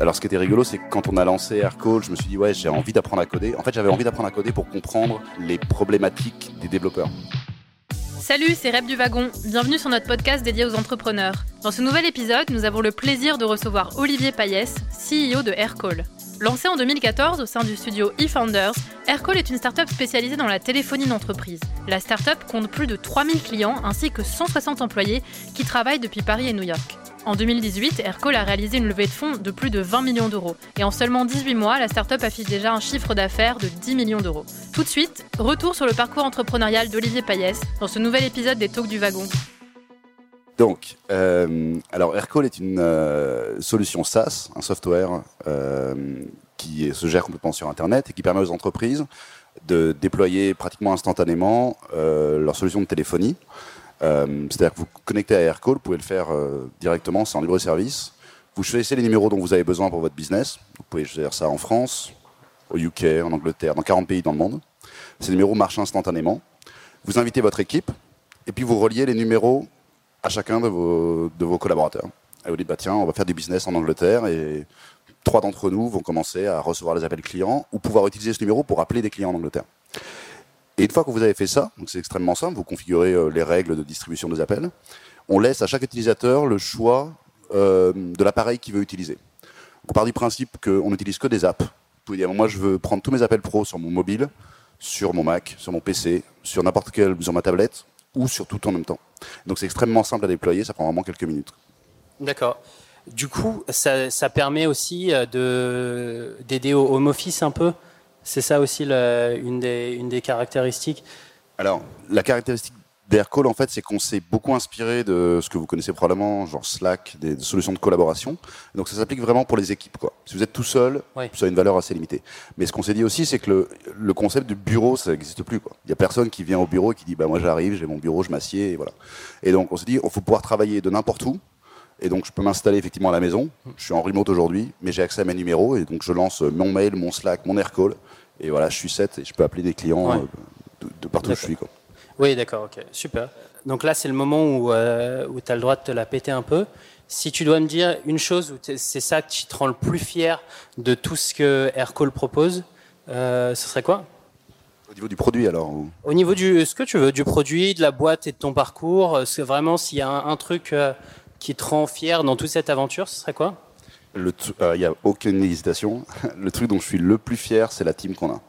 Alors, ce qui était rigolo, c'est que quand on a lancé Aircall, je me suis dit, ouais, j'ai envie d'apprendre à coder. En fait, j'avais envie d'apprendre à coder pour comprendre les problématiques des développeurs. Salut, c'est Rep du Wagon. Bienvenue sur notre podcast dédié aux entrepreneurs. Dans ce nouvel épisode, nous avons le plaisir de recevoir Olivier Payès, CEO de Aircall. Lancé en 2014 au sein du studio eFounders, Aircall est une startup spécialisée dans la téléphonie d'entreprise. La startup compte plus de 3000 clients ainsi que 160 employés qui travaillent depuis Paris et New York. En 2018, Aircall a réalisé une levée de fonds de plus de 20 millions d'euros. Et en seulement 18 mois, la startup affiche déjà un chiffre d'affaires de 10 millions d'euros. Tout de suite, retour sur le parcours entrepreneurial d'Olivier Payès dans ce nouvel épisode des Talks du Wagon. Donc, euh, alors Aircall est une euh, solution SaaS, un software euh, qui se gère complètement sur Internet et qui permet aux entreprises de déployer pratiquement instantanément leur solution de téléphonie. Euh, c'est-à-dire que vous connectez à Aircall, vous pouvez le faire euh, directement, c'est en libre service. Vous choisissez les numéros dont vous avez besoin pour votre business. Vous pouvez faire ça en France, au UK, en Angleterre, dans 40 pays dans le monde. Ces numéros marchent instantanément. Vous invitez votre équipe et puis vous reliez les numéros à chacun de vos, collaborateurs. Et vous dites, bah, tiens, on va faire du business en Angleterre et trois d'entre nous vont commencer à recevoir les appels clients ou pouvoir utiliser ce numéro pour appeler des clients en Angleterre. Et une fois que vous avez fait ça, c'est extrêmement simple, vous configurez euh, les règles de distribution des appels, on laisse à chaque utilisateur le choix euh, de l'appareil qu'il veut utiliser. On part du principe qu'on n'utilise que des apps. Vous pouvez dire, moi je veux prendre tous mes appels pro sur mon mobile, sur mon Mac, sur mon PC, sur n'importe quelle, sur ma tablette, ou sur tout en même temps. Donc c'est extrêmement simple à déployer, ça prend vraiment quelques minutes. D'accord. Du coup, ça, ça permet aussi euh, d'aider au home office un peu? C'est ça aussi une, des, caractéristiques Alors, la caractéristique d'Aircall, en fait, c'est qu'on s'est beaucoup inspiré de ce que vous connaissez probablement, genre Slack, des, solutions de collaboration. Donc, ça s'applique vraiment pour les équipes. Quoi. Si vous êtes tout seul, ça a une valeur assez limitée. Mais ce qu'on s'est dit aussi, c'est que le, concept du bureau, ça n'existe plus. Il n'y a personne qui vient au bureau et qui dit bah, Moi, j'arrive, j'ai mon bureau, je m'assieds, et voilà. Et donc, on s'est dit Il faut pouvoir travailler de n'importe où. Et donc, je peux m'installer effectivement à la maison. Je suis en remote aujourd'hui, mais j'ai accès à mes numéros. Et donc, je lance mon mail, mon Slack, mon Aircall. Et voilà, je suis 7 et je peux appeler des clients euh, de, partout où je suis. Quoi. Oui, d'accord, ok, super. Donc là, c'est le moment où, euh, où tu as le droit de te la péter un peu. Si tu dois me dire une chose, où c'est ça qui te rend le plus fier de tout ce que Aircall propose, euh, ce serait quoi? Au niveau du produit alors Au niveau du ce que tu veux, du produit, de la boîte et de ton parcours, c'est vraiment s'il y a un, truc qui te rend fier dans toute cette aventure, ce serait quoi? Il euh, n'y a aucune hésitation. Le truc dont je suis le plus fier, c'est la team qu'on a.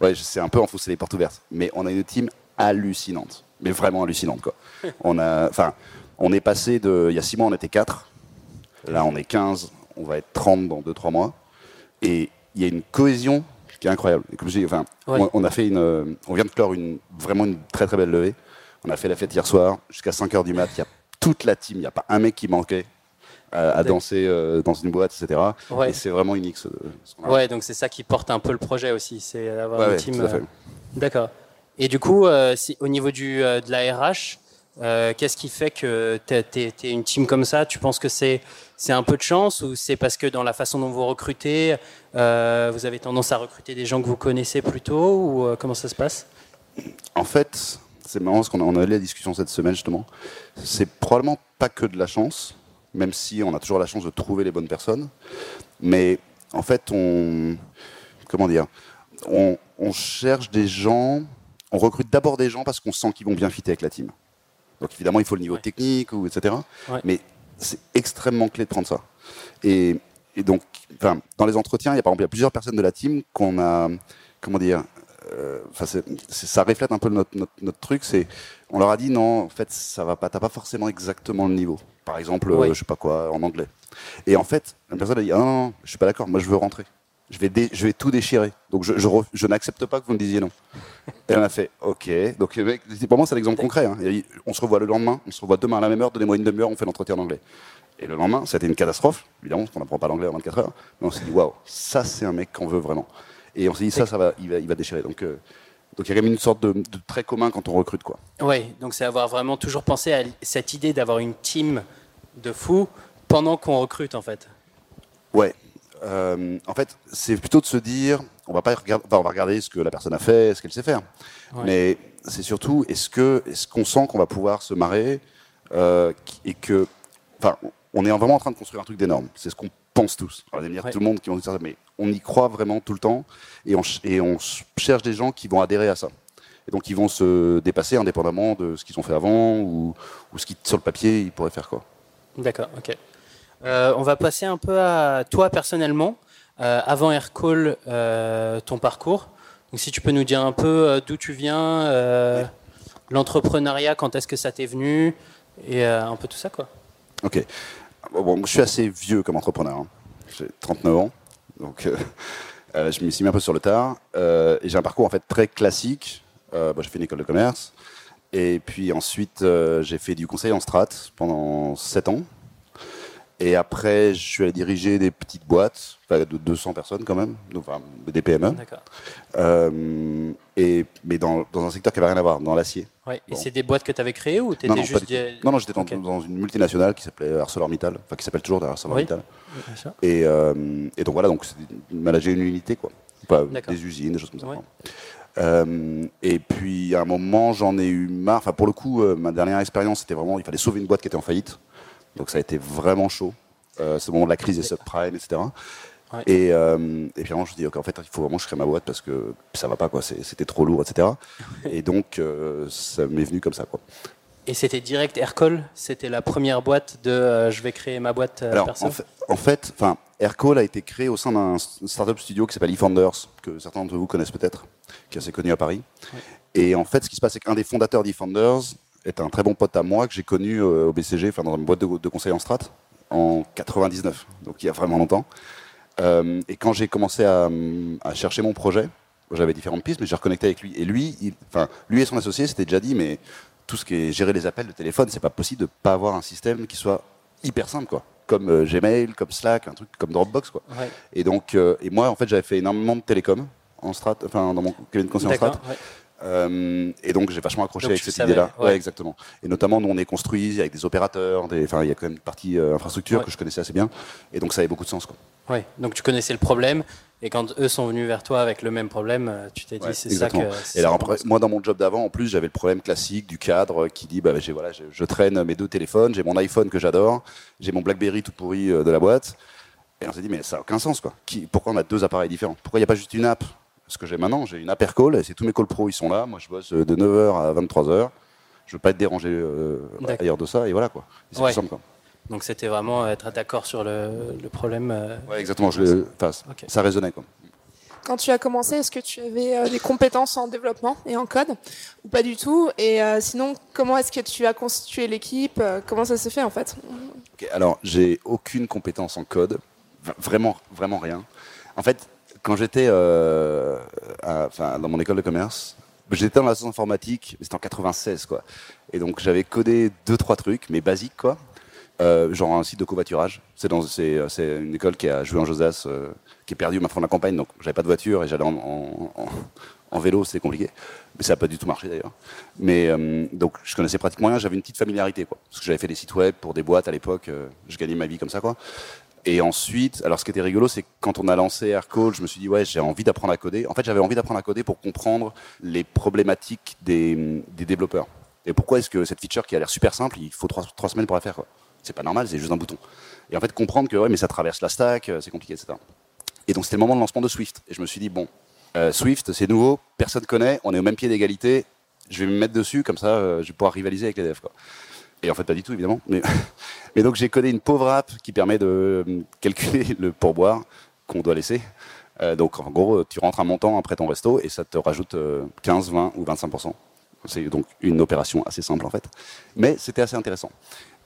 Ouais, c'est un peu enfoncer les portes ouvertes, mais on a une team hallucinante, mais vraiment hallucinante quoi. On a, enfin, on est passé de, il y a six mois on était quatre, là on est 15, on va être 30 dans 2-3 mois, et il y a une cohésion qui est incroyable. comme je dis, enfin, on, a fait une, on vient de clore une vraiment une très très belle levée. On a fait la fête hier soir jusqu'à 5 h du mat. Il y a toute la team, il n'y a pas un mec qui manquait à, danser euh, dans une boîte, etc. Et c'est vraiment unique. Ce, ouais, donc c'est ça qui porte un peu le projet aussi, c'est d'avoir une team. Euh, d'accord. Et du coup, euh, si, au niveau du, de la RH, qu'est-ce qui fait que tu es, une team comme ça? Tu penses que c'est c'est un peu de chance ou c'est parce que dans la façon dont vous recrutez, vous avez tendance à recruter des gens que vous connaissez plutôt ou comment ça se passe? En fait, c'est marrant parce qu'on a, on a eu la discussion cette semaine justement. C'est probablement pas que de la chance même si on a toujours la chance de trouver les bonnes personnes. Mais en fait, on, comment dire, on, cherche des gens, on recrute d'abord des gens parce qu'on sent qu'ils vont bien fitter avec la team. Donc évidemment, il faut le niveau technique, ou, etc. Mais c'est extrêmement clé de prendre ça. Et, donc, dans les entretiens, il y a par exemple il y a plusieurs personnes de la team qu'on a, comment dire, euh, ça reflète un peu notre, notre, truc. C'est, on leur a dit non, en fait, ça va pas. T'as pas forcément exactement le niveau. Par exemple, euh, je sais pas quoi, en anglais. Et en fait, la personne a dit ah, non, non, je suis pas d'accord. Moi, je veux rentrer. Je vais, je vais tout déchirer. Donc, je, je, n'accepte pas que vous me disiez non. Et on a fait OK. Donc, pour moi, c'est l'exemple concret. Hein. on se revoit le lendemain. On se revoit demain à la même heure. Donnez-moi une demi-heure. On fait l'entretien en anglais. Et le lendemain, c'était une catastrophe. Évidemment, parce qu'on n'apprend pas l'anglais en 24 heures. Mais on s'est dit waouh, ça, c'est un mec qu'on veut vraiment. Et on s'est dit, ça, ça va, il va, il va déchirer. Donc, euh, donc il y a quand même une sorte de, de trait commun quand on recrute. Quoi. Oui, donc c'est avoir vraiment toujours pensé à cette idée d'avoir une team de fous pendant qu'on recrute, en fait. Ouais. Euh, en fait, c'est plutôt de se dire, on va pas regarder, on va regarder ce que la personne a fait, ce qu'elle sait faire. Mais c'est surtout, est-ce qu'on sent qu'on va pouvoir se marrer euh, et que, enfin, on est vraiment en train de construire un truc d'énorme. C'est ce qu'on pense tous. Alors, vous dire tout le monde qui vont dire ça, mais on y croit vraiment tout le temps et on, et on cherche des gens qui vont adhérer à ça. Et donc ils vont se dépasser indépendamment de ce qu'ils ont fait avant ou, ou ce qui sur le papier ils pourraient faire quoi. D'accord, ok. Euh, on va passer un peu à toi personnellement. Euh, avant Aircall, euh, ton parcours. Donc si tu peux nous dire un peu d'où tu viens, l'entrepreneuriat, quand est-ce que ça t'est venu et un peu tout ça quoi. Ok. Bon, je suis assez vieux comme entrepreneur. Hein. J'ai 39 ans, donc je me suis mis un peu sur le tard. et j'ai un parcours en fait très classique. j'ai fait une école de commerce. Et puis ensuite, j'ai fait du conseil en strat pendant 7 ans. Et après, je suis allé diriger des petites boîtes, de 200 personnes quand même, enfin, des PME. Euh, et, mais dans, dans, un secteur qui n'avait rien à voir, dans l'acier. Ouais. Et c'est des boîtes que tu avais créées ou tu étais juste. Non, non, j'étais dans, une multinationale qui s'appelait ArcelorMittal, enfin qui s'appelle toujours ArcelorMittal. Oui. Et, euh, et donc voilà, donc manager une unité, quoi. Pas des usines, des choses comme ça. Euh, et puis à un moment, j'en ai eu marre. Enfin, pour le coup, ma dernière expérience, c'était vraiment, il fallait sauver une boîte qui était en faillite. Donc ça a été vraiment chaud. Euh, ce moment de la crise des subprimes, etc. Et, euh, et, puis vraiment, je me suis dit, en fait, il faut vraiment que je crée ma boîte parce que ça va pas, quoi. C'était trop lourd, etc. et donc, euh, ça m'est venu comme ça, quoi. Et c'était direct Aircall? C'était la première boîte de euh, je vais créer ma boîte Alors, en fait, enfin, Aircall a été créé au sein d'un startup studio qui s'appelle eFounders, que certains d'entre vous connaissent peut-être, qui est assez connu à Paris. Et en fait, ce qui se passe, c'est qu'un des fondateurs d'eFounders est un très bon pote à moi que j'ai connu euh, au BCG, enfin dans une boîte de, conseil en strat, en 99, donc il y a vraiment longtemps. Euh, et quand j'ai commencé à, chercher mon projet, j'avais différentes pistes, mais j'ai reconnecté avec lui. Et lui, enfin, lui et son associé s'étaient déjà dit, mais tout ce qui est gérer les appels de téléphone, c'est pas possible de pas avoir un système qui soit hyper simple, quoi. Comme euh, Gmail, comme Slack, un truc comme Dropbox, quoi. Et donc, et moi, en fait, j'avais fait énormément de télécom en strat, enfin dans mon cabinet de conseil en strat. Euh, et donc j'ai vachement accroché avec cette idée-là. Ouais. exactement. Et notamment, nous on est construit avec des opérateurs, des, enfin il y a quand même une partie euh, infrastructure que je connaissais assez bien, et donc ça avait beaucoup de sens. Quoi. Ouais. Donc tu connaissais le problème, et quand eux sont venus vers toi avec le même problème, euh, tu t'es dit c'est ça que. Et alors après, moi dans mon job d'avant, en plus j'avais le problème classique du cadre qui dit bah voilà, je, traîne mes deux téléphones, j'ai mon iPhone que j'adore, j'ai mon BlackBerry tout pourri de la boîte. Et on s'est dit, mais ça n'a aucun sens, quoi. Qui, pourquoi on a deux appareils différents? Pourquoi il n'y a pas juste une app? Ce que j'ai maintenant, j'ai une call, et c'est tous mes calls pro, ils sont là. Moi, je bosse de 9h à 23h. Je veux pas être dérangé euh, ailleurs de ça, et voilà quoi. C'est simple, quoi. Donc c'était vraiment être d'accord sur le, problème. Euh, ouais, exactement. Je, Ça résonnait quoi. Quand tu as commencé, est-ce que tu avais euh, des compétences en développement et en code ou pas du tout? Et sinon, comment est-ce que tu as constitué l'équipe? Comment ça s'est fait en fait? Alors, j'ai aucune compétence en code, vraiment, vraiment rien. En fait, quand j'étais euh, dans mon école de commerce, j'étais dans la science informatique, c'était en 96 quoi. Et donc j'avais codé deux trois trucs, mais basiques quoi. Euh, genre un site de covoiturage. C'est dans c'est, une école qui a joué en Josas, euh, qui est perdue ma fin de la campagne, donc j'avais pas de voiture et j'allais en, en, vélo, c'était compliqué. Mais ça n'a pas du tout marché d'ailleurs. Mais donc je connaissais pratiquement rien, j'avais une petite familiarité quoi. Parce que j'avais fait des sites web pour des boîtes à l'époque, je gagnais ma vie comme ça quoi. Et ensuite, alors ce qui était rigolo, c'est quand on a lancé Aircall, je me suis dit, ouais, j'ai envie d'apprendre à coder. En fait, j'avais envie d'apprendre à coder pour comprendre les problématiques des, développeurs. Et pourquoi est-ce que cette feature qui a l'air super simple, il faut trois, semaines pour la faire C'est pas normal, c'est juste un bouton. Et en fait, comprendre que, ouais, mais ça traverse la stack, euh, c'est compliqué, etc. Et donc, c'était le moment de lancement de Swift. Et je me suis dit, bon, euh, Swift, c'est nouveau, personne ne connaît, on est au même pied d'égalité, je vais me mettre dessus, comme ça, euh, je vais pouvoir rivaliser avec les devs. Quoi. Et en fait, pas du tout, évidemment. Mais, donc, j'ai codé une pauvre app qui permet de euh, calculer le pourboire qu'on doit laisser. Euh, donc, en gros, tu rentres un montant après ton resto et ça te rajoute 15, euh, 20 ou 25 C'est donc une opération assez simple, en fait. Mais c'était assez intéressant.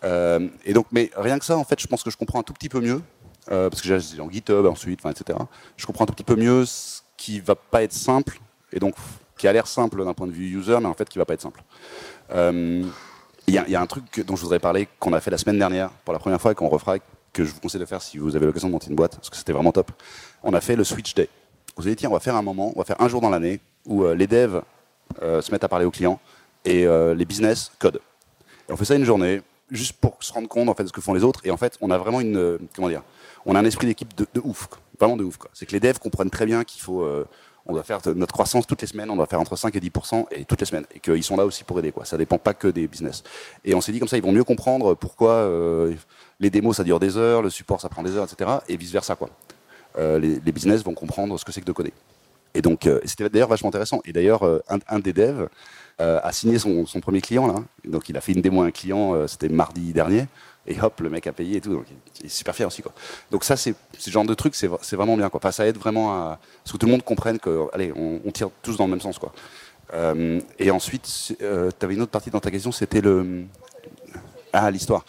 et donc, mais rien que ça, en fait, je pense que je comprends un tout petit peu mieux, parce que j'ai en GitHub ensuite, etc. Je comprends un tout petit peu mieux ce qui va pas être simple, et donc qui a l'air simple d'un point de vue user, mais en fait qui va pas être simple. Il y, a un truc dont je voudrais parler qu'on a fait la semaine dernière pour la première fois et qu'on refera, que je vous conseille de faire si vous avez l'occasion de monter une boîte, parce que c'était vraiment top. On a fait le Switch Day. Vous avez dit, tiens, on va faire un moment, on va faire un jour dans l'année où euh, les devs euh, se mettent à parler aux clients et euh, les business codent. Et on fait ça une journée, juste pour se rendre compte en fait de ce que font les autres. Et en fait, on a vraiment une, comment dire, on a un esprit d'équipe de, ouf, vraiment de ouf. C'est que les devs comprennent très bien qu'il faut on doit faire notre croissance toutes les semaines, on doit faire entre 5 et 10% et toutes les semaines. Et qu'ils sont là aussi pour aider, quoi. Ça dépend pas que des business. Et on s'est dit comme ça, ils vont mieux comprendre pourquoi euh, les démos ça dure des heures, le support ça prend des heures, etc. Et vice versa, quoi. Euh, les, business vont comprendre ce que c'est que de coder. Et donc, euh, c'était d'ailleurs vachement intéressant. Et d'ailleurs, un, des devs a signé son, premier client là. Donc, il a fait une démo à un client, c'était mardi dernier et hop, le mec a payé et tout. Donc, il est super fier aussi. Donc, ça, c'est ce genre de truc, c'est vraiment bien. Ça aide vraiment à ce que tout le monde comprenne que, allez, on, tire tous dans le même sens. Euh, et ensuite, euh, tu avais une autre partie dans ta question, c'était le. Ah, l'histoire.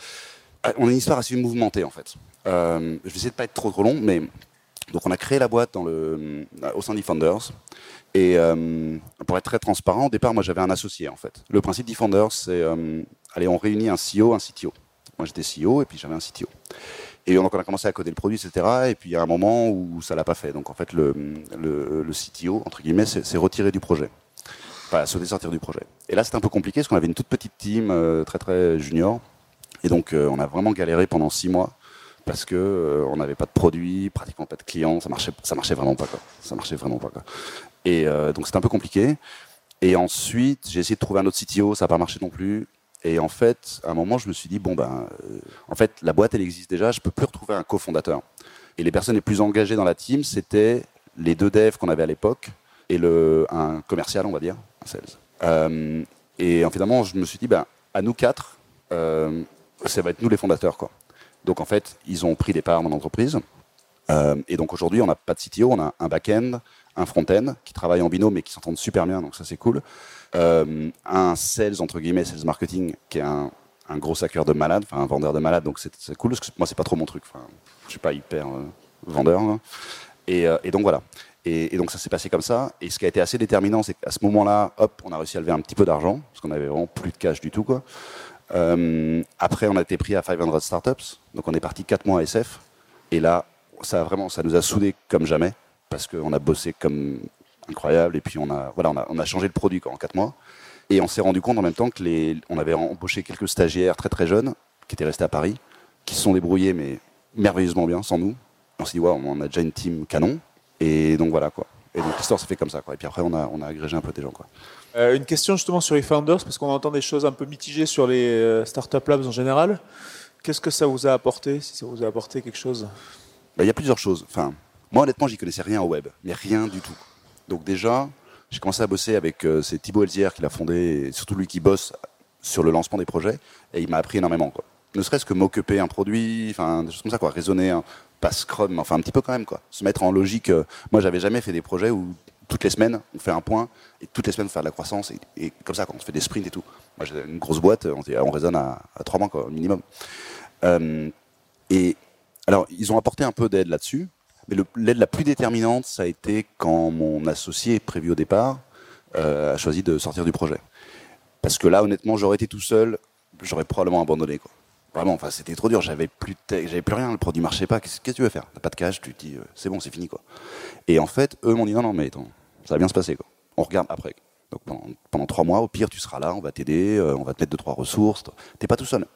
Ah, on a une histoire assez mouvementée, en fait. Euh, je vais essayer de pas être trop trop long, mais. Donc, on a créé la boîte au sein d'E-Founders. Et pour être très transparent, au départ, moi, j'avais un associé, en fait. Le principe d'E-Founders, c'est. allez, on réunit un CEO, un CTO. Moi, j'étais CEO et puis j'avais un CTO. Et donc, on a commencé à coder le produit, etc. Et puis, il y a un moment où ça l'a pas fait. Donc, en fait, le, le, CTO, entre guillemets, s'est retiré du projet. Enfin, se sortir du projet. Et là, c'était un peu compliqué parce qu'on avait une toute petite team, euh, très, très junior. Et donc, euh, on a vraiment galéré pendant six mois parce que euh, on n'avait pas de produit, pratiquement pas de clients. Ça marchait, ça marchait vraiment pas, quoi. Ça marchait vraiment pas. Et donc, c'était un peu compliqué. Et ensuite, j'ai essayé de trouver un autre CTO, ça n'a pas marché non plus. Et en fait, à un moment, je me suis dit, bon, ben, euh, en fait, la boîte, elle existe déjà, je peux plus retrouver un cofondateur. Et les personnes les plus engagées dans la team, c'était les deux devs qu'on avait à l'époque et le, un commercial, on va dire, un sales. Euh, et finalement, je me suis dit, ben, à nous quatre, euh, ça va être nous les fondateurs. Quoi. Donc en fait, ils ont pris des parts dans l'entreprise. et donc aujourd'hui, on n'a pas de CTO, on a un back-end, un front-end qui travaillent en binôme et qui s'entendent super bien, donc ça c'est cool. Euh, un sales, entre guillemets, sales marketing, qui est un, gros hacker de malade, enfin un vendeur de malade, donc c'est cool, parce que moi c'est pas trop mon truc, enfin, je suis pas hyper euh, vendeur. Hein. Et, euh, et, donc voilà. Et, donc ça s'est passé comme ça. Et ce qui a été assez déterminant, c'est qu'à ce moment-là, hop, on a réussi à lever un petit peu d'argent, parce qu'on avait vraiment plus de cash du tout, quoi. Après, on a été pris à 500 startups, donc on est parti 4 mois à SF. Et là, ça vraiment, ça nous a soudés comme jamais parce qu'on a bossé comme incroyable et puis on a, voilà, on a, on a changé le produit en quatre mois. Et on s'est rendu compte en même temps que les, on avait embauché quelques stagiaires très très jeunes qui étaient restés à Paris, qui se sont débrouillés mais merveilleusement bien sans nous. On s'est dit, ouais, on a déjà une team canon. Et donc voilà quoi. Et donc l'histoire s'est fait comme ça quoi. Et puis après on a, on a agrégé un peu des gens quoi. Euh, une question justement sur les founders parce qu'on entend des choses un peu mitigées sur les euh, startup labs en général. Qu'est-ce que ça vous a apporté Si ça vous a apporté quelque chose? Bah, Il y a plusieurs choses. Enfin, moi, honnêtement, j'y connaissais rien au web, mais rien du tout. Donc déjà, j'ai commencé à bosser avec euh, c'est Thibaut Elzière qui l'a fondé, et surtout lui qui bosse sur le lancement des projets, et il m'a appris énormément. Quoi. Ne serait-ce que m'occuper un produit, enfin des choses comme ça, quoi, raisonner, hein, pas Scrum, enfin un petit peu quand même, quoi. Se mettre en logique. Euh, moi, j'avais jamais fait des projets où toutes les semaines on fait un point et toutes les semaines on fait de la croissance et, comme ça, quand on fait des sprints et tout. Moi, j'ai une grosse boîte, on, on raisonne à, trois mois, quoi, minimum. Euh, et alors, ils ont apporté un peu d'aide là-dessus. Mais l'aide la plus déterminante, ça a été quand mon associé, prévu au départ, euh, a choisi de sortir du projet. Parce que là, honnêtement, j'aurais été tout seul, j'aurais probablement abandonné. Vraiment, enfin, c'était trop dur. J'avais plus, plus rien. Le produit marchait pas. Qu'est-ce que tu veux faire? T'as pas de cash. Tu te dis, euh, c'est bon, c'est fini, quoi. Et en fait, eux m'ont dit non, non, mais attends, ça va bien se passer. On regarde après. Donc pendant, trois mois, au pire, tu seras là, on va t'aider, euh, on va te mettre deux trois ressources. T'es pas tout seul.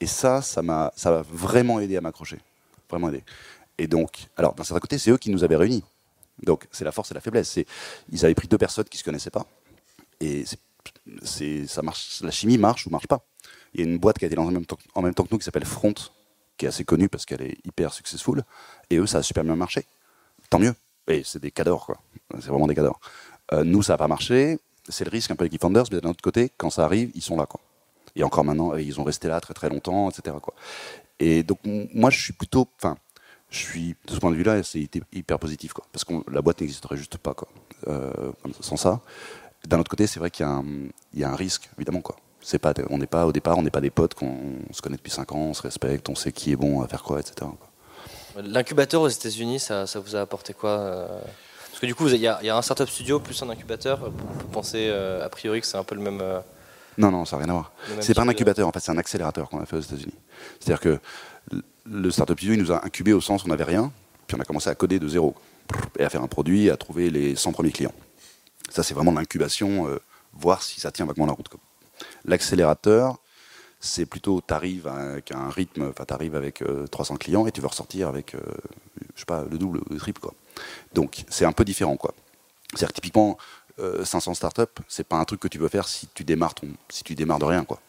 Et ça, ça m'a vraiment aidé à m'accrocher, vraiment aidé. Et donc, alors d'un certain côté, c'est eux qui nous avaient réunis. Donc c'est la force et la faiblesse. C'est, ils avaient pris deux personnes qui se connaissaient pas. Et c'est, ça marche, la chimie marche ou marche pas. Il y a une boîte qui a été lancée en même temps, en même temps que nous qui s'appelle Front, qui est assez connue parce qu'elle est hyper successful. Et eux, ça a super bien marché. Tant mieux. Et c'est des cadors, quoi. C'est vraiment des cadors. Euh, nous, ça n'a pas marché. C'est le risque un peu avec Founders, mais d'un autre côté, quand ça arrive, ils sont là, quoi. Et encore maintenant, ils ont resté là très très longtemps, etc. Et donc, moi, je suis plutôt. Je suis, de ce point de vue-là, c'est hyper positif, quoi. Parce que la boîte n'existerait juste pas, quoi. Euh, sans ça. D'un autre côté, c'est vrai qu'il y, y, a un risque, évidemment, quoi. C'est pas, on n'est pas au départ, on n'est pas des potes, qu'on se connaît depuis 5 ans, on se respecte, on sait qui est bon à faire quoi, etc. L'incubateur aux États-Unis, ça, ça, vous a apporté quoi euh? Parce que du coup, il y, y, a un startup studio plus un incubateur. On peut penser euh, a priori que c'est un peu le même. Non, non, ça n'a rien à voir. C'est pas un incubateur, en fait, c'est un accélérateur qu'on a fait aux États-Unis. C'est-à-dire que le Startup Studio, il nous a incubé au sens où on n'avait rien, puis on a commencé à coder de zéro, et à faire un produit, à trouver les 100 premiers clients. Ça, c'est vraiment l'incubation, euh, voir si ça tient vaguement la route. L'accélérateur, c'est plutôt, tu arrives avec un rythme, enfin, tu arrives avec 300 euh, clients et tu veux ressortir avec, euh, je sais pas, le double, le triple, quoi. Donc, c'est un peu différent, quoi. C'est-à-dire typiquement, 500 startups, c'est pas un truc que tu veux faire si tu démarres, ton, si tu démarres de rien. Quoi.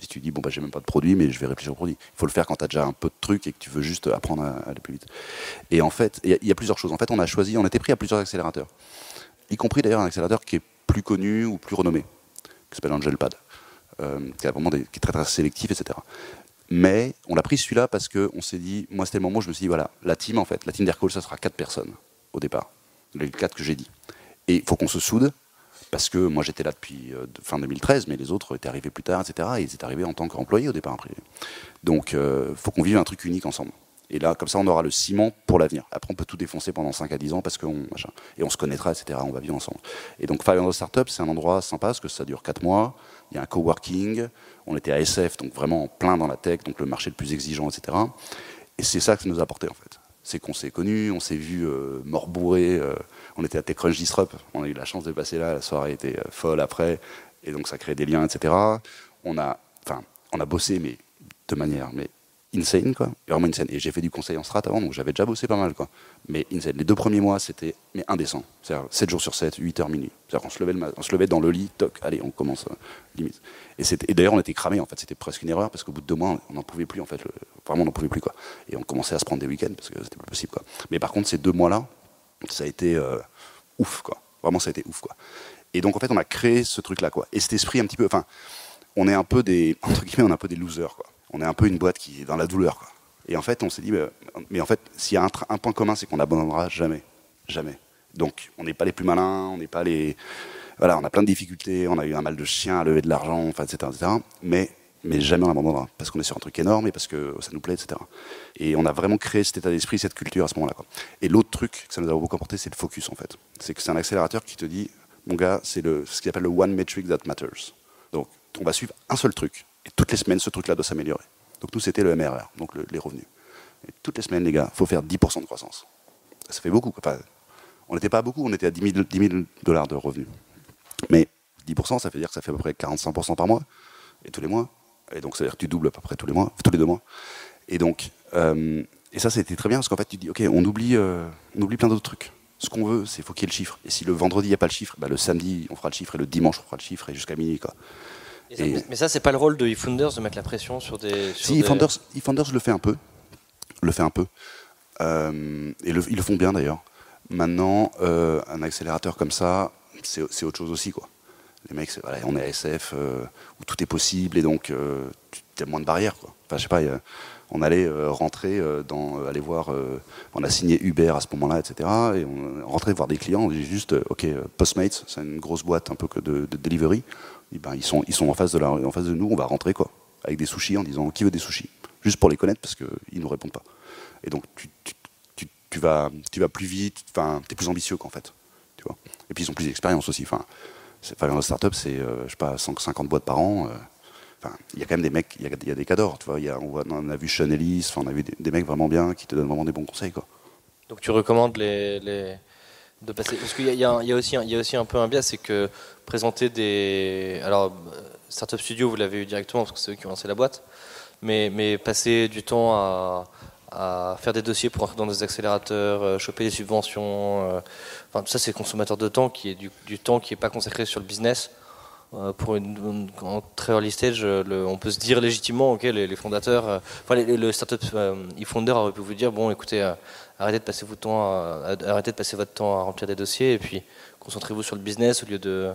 Si tu dis, bon, bah, j'ai même pas de produit, mais je vais réfléchir au produit. Il faut le faire quand tu as déjà un peu de trucs et que tu veux juste apprendre à, aller plus vite. Et en fait, il y, a plusieurs choses. En fait, on a choisi, on était pris à plusieurs accélérateurs. Y compris d'ailleurs un accélérateur qui est plus connu ou plus renommé, qui s'appelle AngelPad, euh, qui, vraiment qui est très très sélectif, etc. Mais on l'a pris celui-là parce qu'on s'est dit, moi c'était le moment où je me suis dit, voilà, la team en fait, la team d'Aircall, ça sera quatre personnes au départ, les quatre que j'ai dit. Et il faut qu'on se soude, parce que moi j'étais là depuis euh, fin 2013, mais les autres étaient arrivés plus tard, etc. Et ils étaient arrivés en tant qu'employés au départ. Après. Donc il euh, faut qu'on vive un truc unique ensemble. Et là, comme ça, on aura le ciment pour l'avenir. Après, on peut tout défoncer pendant 5 à 10 ans parce qu'on et on se connaîtra, etc. On va vivre ensemble. Et donc, 500 Startup, c'est un endroit sympa parce que ça dure 4 mois. Il y a un coworking. On était à SF, donc vraiment plein dans la tech, donc le marché le plus exigeant, etc. Et c'est ça que ça nous a apporté en fait. C'est qu'on s'est connus, on s'est vu. Euh, on était à TechCrunch Disrupt. On a eu la chance de passer là. La soirée était euh, folle après. Et donc, ça crée des liens, etc. On a, on a bossé, mais de manière mais insane, quoi. Vraiment insane. Et j'ai fait du conseil en strat avant, donc j'avais déjà bossé pas mal, quoi. Mais insane. Les deux premiers mois, c'était mais indécent. C'est-à-dire 7 jours sur 7, 8 heures minuit. C'est-à-dire qu'on se levait, on se levait dans le lit, toc, allez, on commence, euh, limite. Et, d'ailleurs, on était cramé, en fait. C'était presque une erreur, parce qu'au bout de deux mois, on n'en pouvait plus, en fait. vraiment, on n'en pouvait plus, quoi. Et on commençait à se prendre des week-ends, parce que c'était plus possible, quoi. Mais par contre, ces deux mois-là, ça a été euh, ouf, quoi. Vraiment, ça a été ouf, quoi. Et donc, en fait, on a créé ce truc-là, quoi. Et cet esprit un petit peu, enfin, on est un peu des, entre guillemets, on est un peu des losers, quoi. On est un peu une boîte qui est dans la douleur, quoi. Et en fait, on s'est dit, mais, en fait, s'il y a un, point commun, c'est qu'on n'abandonnera jamais. Jamais. Donc, on n'est pas les plus malins, on n'est pas les. Voilà, on a plein de difficultés, on a eu un mal de chien à lever de l'argent, enfin, etc., etc. Mais, mais jamais on abandonnera. Parce qu'on est sur un truc énorme et parce que ça nous plaît, etc. Et on a vraiment créé cet état d'esprit, cette culture à ce moment-là. Et l'autre truc que ça nous a beaucoup apporté, c'est le focus, en fait. C'est que c'est un accélérateur qui te dit, mon gars, c'est ce qu'il appelle le one metric that matters. Donc, on va suivre un seul truc. Et toutes les semaines, ce truc-là doit s'améliorer. Donc nous, c'était le MRR, donc les revenus. Et toutes les semaines, les gars, il faut faire 10% de croissance. Ça fait beaucoup. Enfin, on n'était pas à beaucoup, on était à 10 000, dollars de revenus. Mais 10%, ça veut dire que ça fait à peu près 45% par mois, et tous les mois. Et donc, ça veut dire que tu doubles à peu près tous les mois, tous les deux mois. Et donc, euh, et ça, c'était très bien, parce qu'en fait, tu dis, OK, on oublie, euh, on oublie plein d'autres trucs. Ce qu'on veut, c'est faut qu'il y ait le chiffre. Et si le vendredi, il n'y a pas le chiffre, bah, le samedi, on fera le chiffre, et le dimanche, on fera le chiffre, et jusqu'à minuit. Quoi mais ça, c'est pas le rôle de eFounders de mettre la pression sur des. si, eFounders, le fait un peu. Le fait un peu. Euh, et ils le font bien d'ailleurs. Maintenant, un accélérateur comme ça, c'est autre chose aussi. quoi. Les mecs, on est à SF euh, où tout est possible et donc tu as moins de barrières. Enfin, je sais pas, on allait rentrer dans, aller voir, on a signé Uber à ce moment-là, etc. Et on rentrait voir des clients, on dit juste, ok, Postmates, c'est une grosse boîte un peu de, de delivery. Ben, ils, sont, en face, de nous, on va rentrer quoi, avec des sushis en disant qui veut des sushis? Juste pour les connaître parce qu'ils ne nous répondent pas. Et donc tu, vas, plus vite, tu es plus ambitieux qu'en fait. Et puis ils ont plus d'expérience aussi. Dans la startup, c'est euh, je sais pas, 150 boîtes par an. Euh, enfin, il y a quand même des mecs, il y, a des cadors. Tu vois, y on, a vu Sean Ellis, on a vu des, mecs vraiment bien qui te donnent vraiment des bons conseils. Quoi. Donc tu recommandes les, de passer parce qu'il y, y, a aussi il y aussi un peu un biais c'est que présenter des alors Startup Studio vous l'avez eu directement parce que c'est eux qui ont lancé la boîte mais, mais passer du temps à, à faire des dossiers pour entrer dans des accélérateurs euh, choper des subventions euh, enfin tout ça c'est consommateur de temps qui est du, du temps qui est pas consacré sur le business euh, pour une, en très early stage, on peut se dire légitimement, ok, les, fondateurs, enfin le startup e-founder aurait pu vous dire, bon, écoutez, arrêtez de passer votre temps, à, arrêtez de passer votre temps à remplir des dossiers et puis concentrez-vous sur le business au lieu de.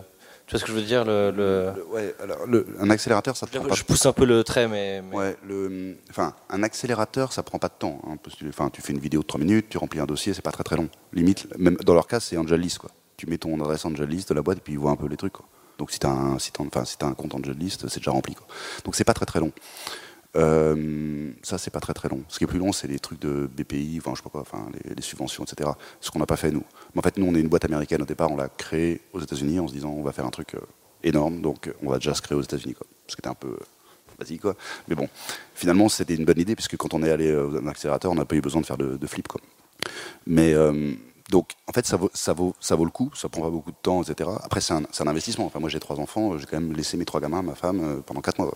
Tu vois ce que je veux dire le, Ouais, alors un accélérateur, ça prend pas je pousse un peu le trait, mais. Ouais, le, enfin, un accélérateur, ça prend pas de temps. Hein, enfin, tu fais une vidéo de 3 minutes, tu remplis un dossier, c'est pas très très long. Limite, même dans leur cas, c'est Angel List, quoi. Tu mets ton adresse Angel List de la boîte et puis ils voient un peu les trucs, quoi. Donc si tu as, un, si enfin, si as un compte Angel List, c'est déjà rempli, quoi. Donc c'est pas très très long. Euh, ça, c'est pas très très long. Ce qui est plus long, c'est les trucs de BPI, je sais pas quoi, enfin, les, subventions, etc. Ce qu'on n'a pas fait nous. Mais en fait, nous, on est une boîte américaine au départ, on l'a créé aux États-Unis en se disant on va faire un truc euh, énorme, donc on va déjà se créer aux États-Unis. Ce qui était un peu basique, quoi. Mais bon, finalement, c'était une bonne idée puisque quand on est allé dans un on n'a pas eu besoin de faire de, flip, quoi. Mais euh, donc, en fait, ça vaut, le coup, ça prend pas beaucoup de temps, etc. Après, c'est un, un, investissement. Enfin, moi, j'ai trois enfants, j'ai quand même laissé mes trois gamins, ma femme, pendant quatre mois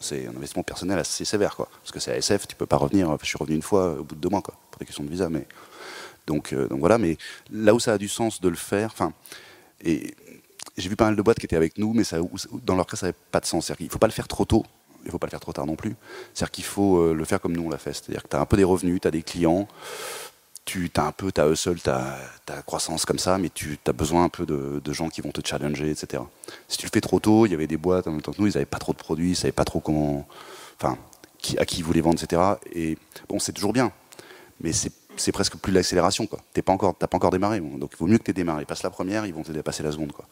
c'est un investissement personnel assez sévère, quoi. Parce que c'est ASF, tu peux pas revenir. Je suis revenu une fois au bout de deux mois, quoi, pour des questions de visa, mais Donc, donc voilà, mais là où ça a du sens de le faire, enfin, et j'ai vu pas mal de boîtes qui étaient avec nous, mais ça, dans leur cas, ça n'avait pas de sens. Il ne faut pas le faire trop tôt, il ne faut pas le faire trop tard non plus. C'est-à-dire qu'il faut le faire comme nous on l'a fait. C'est-à-dire que tu as un peu des revenus, tu as des clients, tu as un peu ta hustle, ta, ta croissance comme ça, mais tu as besoin un peu de, gens qui vont te challenger, etc. Si tu le fais trop tôt, il y avait des boîtes en même temps que nous, ils n'avaient pas trop de produits, ils ne savaient pas trop comment, enfin, qui, à qui ils voulaient vendre, etc. Et bon, c'est toujours bien, mais c'est presque plus l'accélération, quoi. T'es pas encore, pas encore démarré, donc il vaut mieux que tu aies démarré. Passe la première, ils vont t'aider à passer la seconde, quoi.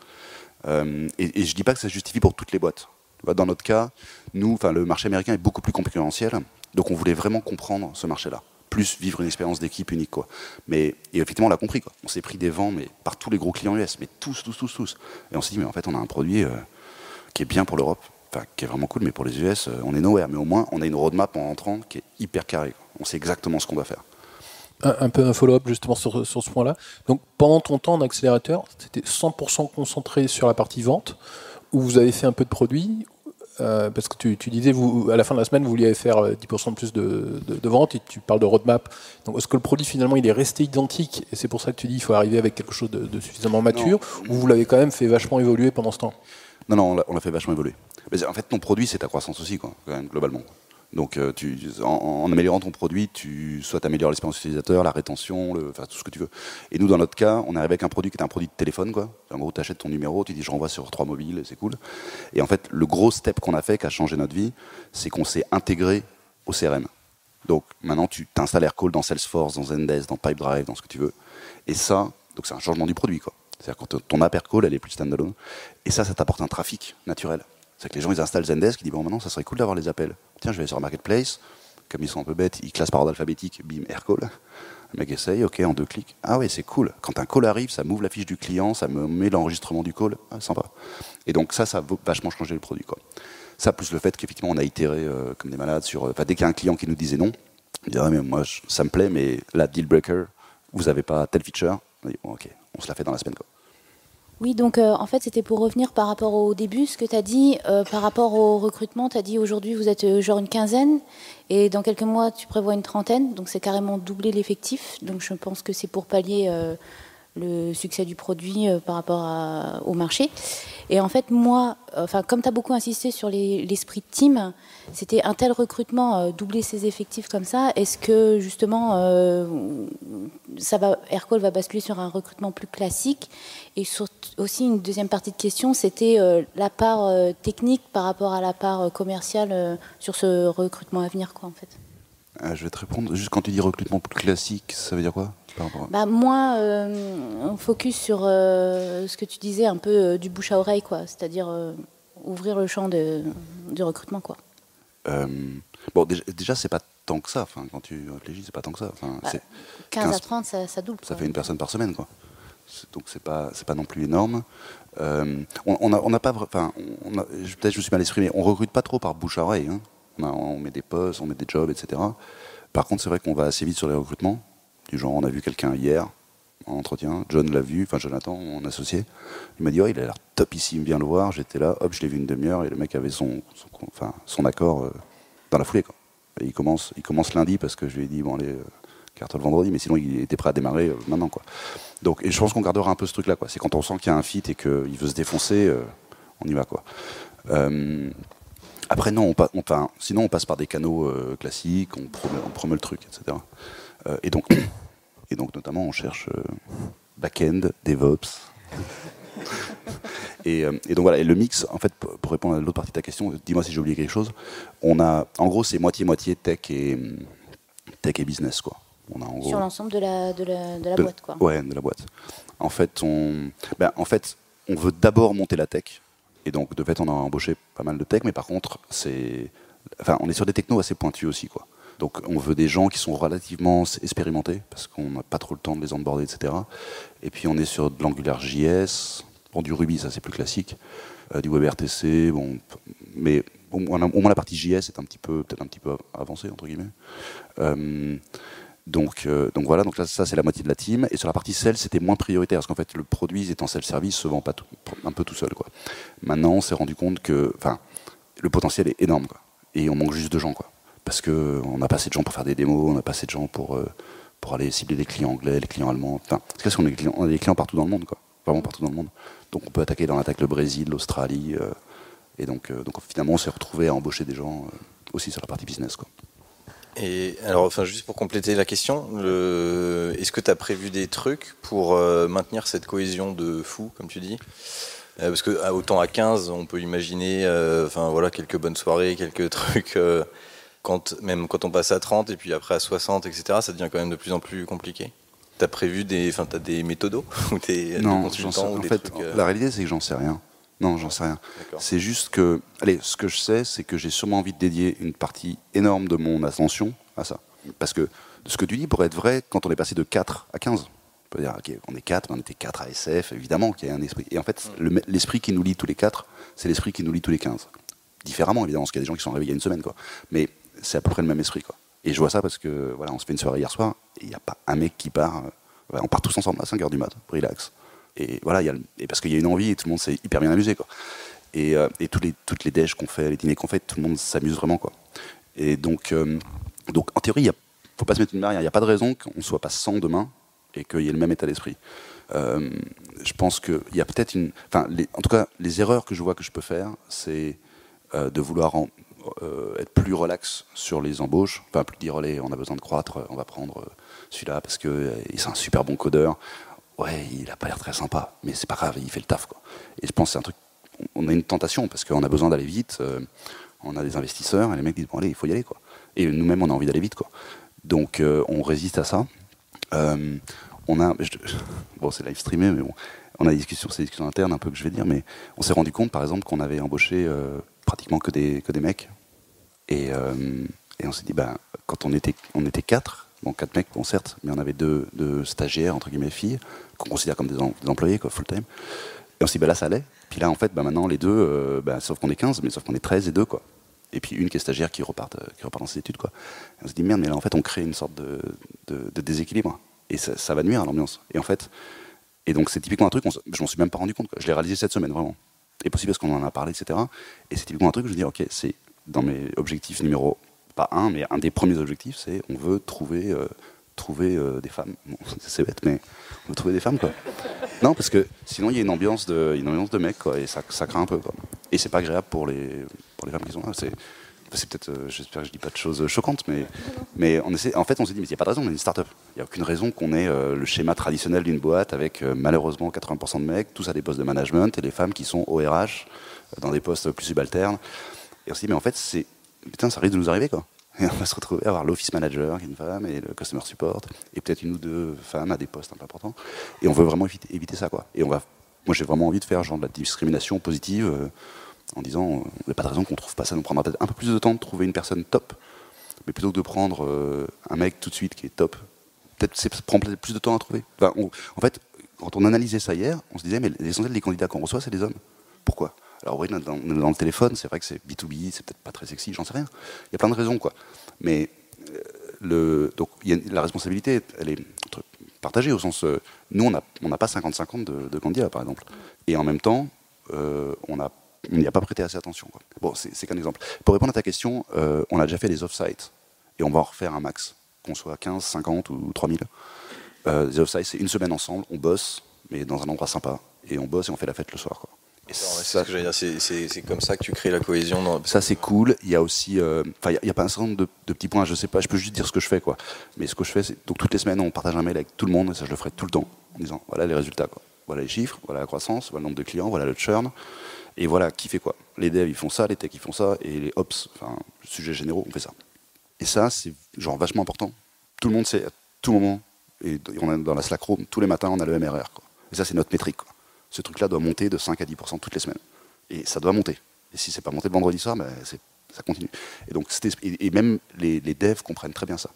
Euh, et, et je dis pas que ça justifie pour toutes les boîtes. Dans notre cas, nous, le marché américain est beaucoup plus concurrentiel, donc on voulait vraiment comprendre ce marché-là plus vivre une expérience d'équipe unique. Quoi. Mais, et effectivement, on l'a compris. Quoi. On s'est pris des vents mais, par tous les gros clients US, mais tous, tous, tous, tous. Et on s'est dit, mais en fait, on a un produit euh, qui est bien pour l'Europe, enfin, qui est vraiment cool, mais pour les US, euh, on est nowhere. Mais au moins, on a une roadmap en entrant qui est hyper carrée. On sait exactement ce qu'on va faire. Un, peu un follow-up justement sur, sur ce point-là. Donc, pendant ton temps en accélérateur, c'était 100% concentré sur la partie vente, où vous avez fait un peu de produits, euh, parce que tu, disais, vous, à la fin de la semaine, vous vouliez faire 10% euh, de plus de, de, ventes et tu parles de roadmap. Donc, est-ce que le produit, finalement, il est resté identique et c'est pour ça que tu dis qu'il faut arriver avec quelque chose de, suffisamment mature ou vous l'avez quand même fait vachement évoluer pendant ce temps? Non, non, on l'a fait vachement évoluer. Mais en fait, ton produit, c'est ta croissance aussi, quoi, quand même, globalement. Donc, euh, tu, en, améliorant ton produit, tu soit améliores l'expérience utilisateur, la rétention, le, tout ce que tu veux. Et nous, dans notre cas, on est avec un produit qui est un produit de téléphone, quoi. En gros, tu achètes ton numéro, tu dis je renvoie sur trois mobiles, c'est cool. Et en fait, le gros step qu'on a fait, qui a changé notre vie, c'est qu'on s'est intégré au CRM. Donc maintenant, tu t'installes Aircall dans Salesforce, dans Zendesk, dans Pipedrive, dans ce que tu veux. Et ça, donc c'est un changement du produit. C'est-à-dire que ton app Aircall, elle est plus standalone. Et ça, ça t'apporte un trafic naturel. C'est que les gens, ils installent Zendesk, ils disent, bon, maintenant, ça serait cool d'avoir les appels. Tiens, je vais sur Marketplace. Comme ils sont un peu bêtes, ils classent par ordre alphabétique, bim, Aircall. Le mec essaye, ok, en deux clics. Ah oui, c'est cool. Quand un call arrive, ça m'ouvre la fiche du client, ça me met l'enregistrement du call. Ah, sympa. Et donc ça, ça a vachement changé le produit. Quoi. Ça, plus le fait qu'effectivement, on a itéré euh, comme des malades sur. Enfin, dès qu'il y a un client qui nous disait non, on dirait, mais moi, ça me plaît, mais la deal breaker, vous n'avez pas tel feature. On dit, bon, ok, on se la fait dans la semaine. Oui, donc euh, en fait, c'était pour revenir par rapport au début, ce que tu as dit euh, par rapport au recrutement. Tu as dit aujourd'hui, vous êtes euh, genre une quinzaine et dans quelques mois, tu prévois une trentaine. Donc c'est carrément doubler l'effectif. Donc je pense que c'est pour pallier le succès du produit par rapport au marché. Et en fait, moi, enfin, comme tu as beaucoup insisté sur l'esprit de team, c'était un tel recrutement, doubler ses effectifs comme ça. Est-ce que justement, ça va, Aircall va basculer sur un recrutement plus classique? Et aussi une deuxième partie de question, c'était euh, la part euh, technique par rapport à la part euh, commerciale sur ce recrutement à venir, quoi, en fait. je vais te répondre. Juste quand tu dis recrutement plus classique, ça veut dire quoi? Bah, Moins on focus sur ce que tu disais, un peu du bouche à oreille, quoi. C'est-à-dire ouvrir le champ de, du recrutement, quoi. bon, déjà, déjà c'est pas tant que ça. Enfin, quand tu réfléchis, c'est pas tant que ça. Enfin, 15, bah, 15, à 30, ça, ça double. Ça fait une personne par semaine, quoi donc c'est pas c'est pas non plus énorme. Euh, on n'a pas, enfin, peut-être je me suis mal exprimé. On recrute pas trop par bouche à oreille. Hein. On, met des postes, on met des jobs, etc. Par contre, c'est vrai qu'on va assez vite sur les recrutements. Genre, on a vu quelqu'un hier en entretien. John l'a vu, enfin Jonathan, mon associé. Il m'a dit, oh, il a l'air topissime, viens le voir. J'étais là, hop, je l'ai vu une demi-heure et le mec avait son, enfin, son accord euh, dans la foulée. Quoi. il commence, il commence lundi parce que je lui ai dit, bon allez, euh, carte le vendredi, mais sinon il était prêt à démarrer maintenant, quoi. Donc, et je pense qu'on gardera un peu ce truc-là. C'est quand on sent qu'il y a un fit et qu'il veut se défoncer, euh, on y va. Quoi. Euh, après, non, on, on, sinon on passe par des canaux euh, classiques, on promeut, le truc, etc. et, donc, et donc, notamment, on cherche back-end, DevOps. et, et, donc voilà, et le mix, en fait, pour répondre à l'autre partie de ta question, dis-moi si j'ai oublié quelque chose. On a, en gros, c'est moitié-moitié tech et, tech et business, quoi. Sur l'ensemble de la, de la, de la boîte, quoi. Ouais, de la boîte. En fait, on, ben, en fait, on veut d'abord monter la tech. Et donc, de fait, on a embauché pas mal de tech, mais par contre, c'est, enfin, on est sur des technos assez pointus aussi, quoi. Donc, on veut des gens qui sont relativement expérimentés, parce qu'on n'a pas trop le temps de les onboarder, etc. Et puis, on est sur de l'Angular JS, bon, du Ruby, ça c'est plus classique, euh, du WebRTC, bon, mais au moins, la partie JS est un petit peu, peut-être un petit peu avancée, entre guillemets. Euh, donc, euh, donc voilà, donc ça c'est la moitié de la team. Et sur la partie sales, c'était moins prioritaire parce qu'en fait, le produit étant self-service se vend pas un peu tout seul. Quoi. Maintenant, on s'est rendu compte que le potentiel est énorme. Et on manque juste de gens. Parce qu'on n'a pas assez de gens pour faire des démos, on n'a pas assez de gens pour, euh, pour aller cibler les clients anglais, les clients allemands. Enfin, parce qu'on on a des clients partout dans le monde, quoi. Vraiment partout dans le monde. Donc on peut attaquer dans l'attaque le Brésil, l'Australie. Euh, et donc, euh, donc finalement, on s'est retrouvé à embaucher des gens aussi sur la partie business. Quoi. Et alors, enfin, juste pour compléter la question, est-ce que tu as prévu des trucs pour maintenir cette cohésion de fou, comme tu dis? Parce que autant à 15, on peut imaginer, enfin voilà, quelques bonnes soirées, quelques trucs. Quand, même quand on passe à 30 et puis après à 60, etc., ça devient quand même de plus en plus compliqué. T'as prévu des, enfin, t'as des méthodos ou des, non, en fait, la réalité c'est que j'en sais rien. Non, j'en sais rien. C'est juste que, allez, ce que je sais, c'est que j'ai sûrement envie de dédier une partie énorme de mon attention à ça. Parce que ce que tu dis pourrait être vrai quand on est passé de 4 à 15. On peut dire, ok, on est 4, mais on était 4 à SF, évidemment qu'il y a un esprit. Et en fait, l'esprit qui nous lie tous les 4, c'est l'esprit qui nous lie tous les 15. Différemment, évidemment, parce qu'il y a des gens qui sont arrivés il y a une semaine, quoi. Mais c'est à peu près le même esprit, quoi. Et je vois ça parce que, voilà, on se fait une soirée hier soir, et il n'y a pas un mec qui part. Euh, on part tous ensemble à 5h du mat, relax et voilà, y a, et parce qu'il y a une envie et tout le monde s'est hyper bien amusé. Quoi. Et, euh, et tous les, toutes les déj qu'on fait, les dîners qu'on fait, tout le monde s'amuse vraiment. Quoi. Et donc, euh, donc en théorie, il ne faut pas se mettre une barrière. Il n'y a pas de raison qu'on ne soit pas 100 demain et qu'il y ait le même état d'esprit. Je pense qu'il y a peut-être une. Enfin, en tout cas, les erreurs que je vois que je peux faire, c'est de vouloir être plus relax sur les embauches. Enfin, plus dire, allez, on a besoin de croître, on va prendre celui-là parce qu'il c'est un super bon codeur ouais, il a pas l'air très sympa, mais c'est pas grave, il fait le taf. Quoi. Et je pense que c'est un truc, on a une tentation parce qu'on a besoin d'aller vite, euh, on a des investisseurs et les mecs disent bon allez, il faut y aller quoi. Et nous-mêmes on a envie d'aller vite quoi. Donc euh, on résiste à ça. Euh, on a, bon c'est live streamé, mais bon, on a des discussions, c'est des discussions internes un peu que je vais dire, mais on s'est rendu compte par exemple qu'on avait embauché pratiquement que des que des mecs et, et on s'est dit ben quand on était on était quatre Bon, quatre mecs, bon, certes, mais on avait deux, stagiaires, entre guillemets, filles, qu'on considère comme des, employés, quoi, full-time. Et on s'est dit, bah là, ça allait. Puis là, en fait, bah, maintenant, les deux, euh, bah, sauf qu'on est 15, mais sauf qu'on est 13 et deux, quoi. Et puis une qui est stagiaire qui repart, euh, qui repart dans ses études, quoi. on se dit, merde, mais là, en fait, on crée une sorte de, déséquilibre. Et ça, va nuire à l'ambiance. Et en fait, et donc, c'est typiquement un truc, je m'en suis même pas rendu compte, Je l'ai réalisé cette semaine, vraiment. Et possible parce qu'on en a parlé, etc. Et c'est typiquement un truc je dis, ok, c'est dans mes objectifs numéro pas un, mais un des premiers objectifs, c'est on veut trouver, euh, trouver euh, des femmes. c'est bête, mais on veut trouver des femmes, quoi. Non, parce que sinon il y a une ambiance de, une ambiance de mec, quoi, et ça, ça craint un peu, quoi. Et c'est pas agréable pour les, pour les femmes qui sont là. C'est, c'est peut-être, euh, j'espère que je dis pas de choses choquantes, mais, mais on en fait, on s'est dit, mais il n'y a pas de raison, on est une start-up. Il n'y a aucune raison qu'on ait le schéma traditionnel d'une boîte avec malheureusement 80% de mecs, tous à des postes de management, et les femmes qui sont au RH, dans des postes plus subalternes. Et on s'est dit, mais en fait, c'est putain, ça risque de nous arriver, quoi. Et on va se retrouver à avoir l'office manager, qui est une femme, et le customer support, et peut-être une ou deux femmes à des postes un peu importants. Et on veut vraiment éviter, éviter ça, quoi. Et on va, moi, j'ai vraiment envie de faire genre de la discrimination positive, euh, en disant, il n'y a pas de raison qu'on trouve pas ça. nous prendra peut-être un peu plus de temps de trouver une personne top, mais plutôt que de prendre euh, un mec tout de suite qui est top, peut-être ça prend peut-être plus de temps à trouver. en fait, quand on analysait ça hier, on se disait, mais l'essentiel des candidats qu'on reçoit, c'est les hommes. Pourquoi? Alors oui, dans, le téléphone, c'est vrai que c'est B2B, c'est peut-être pas très sexy, j'en sais rien. Il y a plein de raisons, quoi. Mais euh, donc, la responsabilité, elle est partagée au sens, euh, nous, on n'a pas 50-50 de, candidats, par exemple. Et en même temps, euh, on n'y a pas prêté assez attention. Quoi. Bon, c'est qu'un exemple. Pour répondre à ta question, on a déjà fait des off-sites et on va en refaire un max, qu'on soit 15, 50 ou 3000. des off-sites, c'est une semaine ensemble, on bosse, mais dans un endroit sympa. Et on bosse et on fait la fête le soir. Quoi. C'est comme ça que tu crées la cohésion. Ça, c'est cool. Il y a aussi. Euh, il n'y a, pas un certain nombre de, petits points. Je sais pas, je peux juste dire ce que je fais. quoi. Mais ce que je fais, c'est. Donc, toutes les semaines, on partage un mail avec tout le monde. Et ça, je le ferai tout le temps. En disant voilà les résultats. Quoi. Voilà les chiffres, voilà la croissance, voilà le nombre de clients, voilà le churn. Et voilà qui fait quoi? Les devs, ils font ça, les techs, ils font ça. Et les ops, enfin, sujets généraux, on fait ça. Et ça, c'est genre vachement important. Tout le monde sait à tout moment. Et on a dans la Slack room, tous les matins, on a le MRR. Quoi. Et ça, c'est notre métrique. Ce truc-là doit monter de 5 à 10% toutes les semaines. Et ça doit monter. Et si c'est pas monté le vendredi soir, ben, ça continue. Et, donc, et, même les, devs comprennent très bien ça.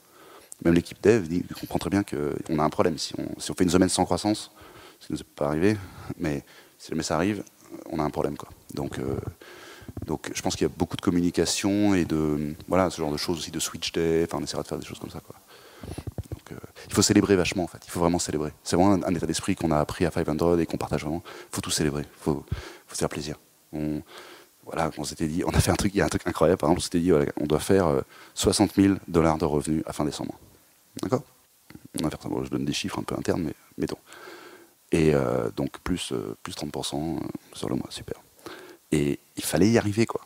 Même l'équipe dev comprend très bien qu'on a un problème. Si on, si on, fait une semaine sans croissance, ce qui ne nous est pas arrivé, mais si jamais ça arrive, on a un problème. Quoi. Donc, euh, donc je pense qu'il y a beaucoup de communication et de voilà ce genre de choses aussi de switch dev. Enfin, on essaiera de faire des choses comme ça. Quoi il faut célébrer vachement en fait. Il faut vraiment célébrer. C'est vraiment un, état d'esprit qu'on a appris à 500 et qu'on partage vraiment. Il faut tout célébrer. Il faut, se faire plaisir. On, voilà, on s'était dit, on a fait un truc, il y a un truc incroyable. Par exemple, on s'était dit, on doit faire 60 euh, 000 dollars de revenus à fin décembre. D'accord? Je donne des chiffres un peu internes, mais mettons. Et donc plus, plus 30% sur le mois, super. Et il fallait y arriver, quoi.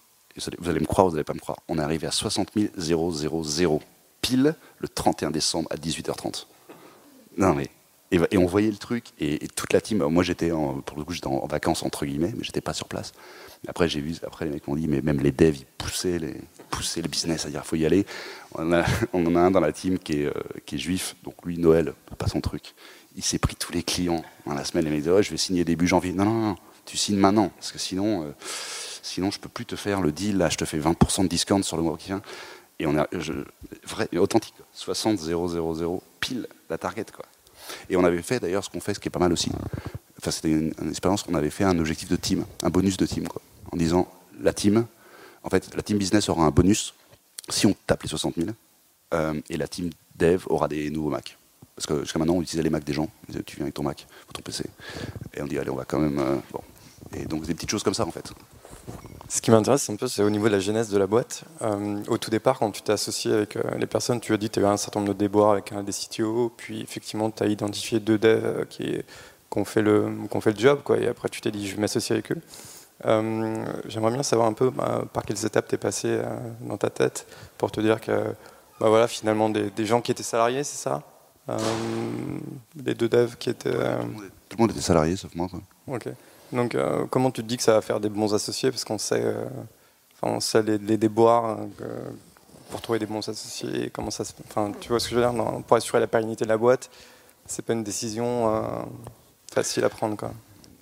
Vous allez me croire, vous n'allez pas me croire. On est arrivé à 60 000 pile le 31 décembre à 18h30. Non mais et, on voyait le truc et, toute la team. Moi j'étais pour le coup j'étais en, vacances entre guillemets, mais j'étais pas sur place. Après j'ai vu, après les mecs m'ont dit mais même les devs ils poussaient les poussaient le business à dire faut y aller. On, en a un dans la team qui est, euh, qui est juif, donc lui Noël pas son truc. Il s'est pris tous les clients la semaine il m'a dit oh, je vais signer début janvier. Non non non, tu signes maintenant parce que sinon. Euh, sinon je peux plus te faire le deal, là je te fais 20% de discount sur le mois qui vient. Et on a, vrai, authentique, 60 000, pile la target quoi. Et on avait fait d'ailleurs ce qu'on fait, ce qui est pas mal aussi. Enfin, c'était une, expérience qu'on avait fait un objectif de team, un bonus de team quoi. En disant la team, en fait, la team business aura un bonus si on tape les 60 000, euh, et la team dev aura des nouveaux Mac. Parce que jusqu'à maintenant, on utilisait les Mac des gens. Tu viens avec ton Mac ou ton PC. Et on dit, allez, on va quand même. Euh. Et donc, des petites choses comme ça, en fait. Ce qui m'intéresse un peu, c'est au niveau de la genèse de la boîte. Euh, au tout départ, quand tu t'es associé avec euh, les personnes, tu as dit que tu avais un certain nombre de déboires avec un des CTO, puis effectivement, tu as identifié deux devs qui, ont fait le, job, et après tu t'es dit, je vais m'associer avec eux. J'aimerais bien savoir un peu bah, par quelles étapes tu es passé dans ta tête pour te dire que bah, voilà, finalement, des, gens qui étaient salariés, c'est ça? Les deux devs qui étaient. Tout le monde était salarié, sauf moi. Quoi. Ok. Donc, euh, comment tu te dis que ça va faire des bons associés? Parce qu'on sait, euh, on sait les, déboires hein, pour trouver des bons associés. Comment ça enfin, tu vois ce que je veux dire? Pour assurer la pérennité de la boîte, c'est pas une décision euh, facile à prendre.